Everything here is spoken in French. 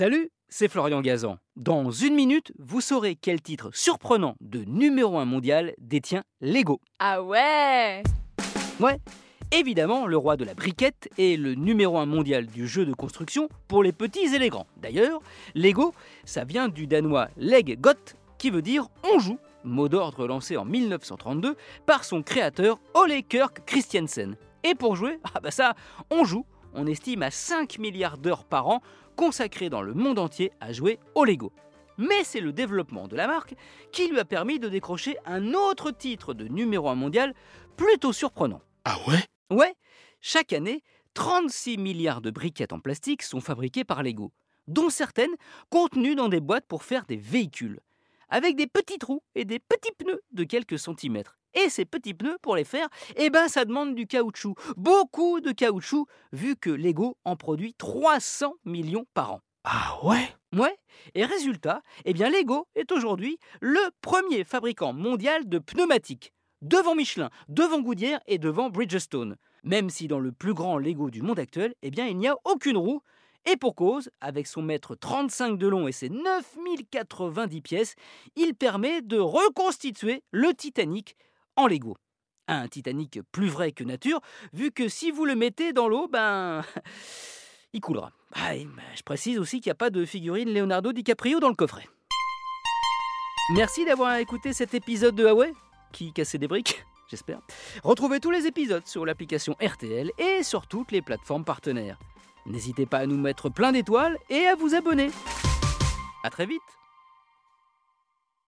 Salut, c'est Florian Gazan. Dans une minute, vous saurez quel titre surprenant de numéro 1 mondial détient Lego. Ah ouais Ouais, évidemment, le roi de la briquette est le numéro 1 mondial du jeu de construction pour les petits et les grands. D'ailleurs, Lego, ça vient du danois leg got, qui veut dire on joue, mot d'ordre lancé en 1932 par son créateur Ole Kirk Christiansen. Et pour jouer, ah bah ça, on joue. On estime à 5 milliards d'heures par an consacrées dans le monde entier à jouer au Lego. Mais c'est le développement de la marque qui lui a permis de décrocher un autre titre de numéro 1 mondial plutôt surprenant. Ah ouais? Ouais, chaque année, 36 milliards de briquettes en plastique sont fabriquées par Lego, dont certaines contenues dans des boîtes pour faire des véhicules, avec des petits trous et des petits pneus de quelques centimètres. Et ces petits pneus, pour les faire, eh ben ça demande du caoutchouc, beaucoup de caoutchouc, vu que Lego en produit 300 millions par an. Ah ouais? Ouais, et résultat, eh bien Lego est aujourd'hui le premier fabricant mondial de pneumatiques, devant Michelin, devant Goodyear et devant Bridgestone. Même si dans le plus grand Lego du monde actuel, eh bien il n'y a aucune roue, et pour cause, avec son mètre 35 de long et ses 9090 pièces, il permet de reconstituer le Titanic Lego. Un Titanic plus vrai que nature, vu que si vous le mettez dans l'eau, ben. il coulera. Ah, ben, je précise aussi qu'il n'y a pas de figurine Leonardo DiCaprio dans le coffret. Merci d'avoir écouté cet épisode de Huawei, qui cassait des briques, j'espère. Retrouvez tous les épisodes sur l'application RTL et sur toutes les plateformes partenaires. N'hésitez pas à nous mettre plein d'étoiles et à vous abonner. A très vite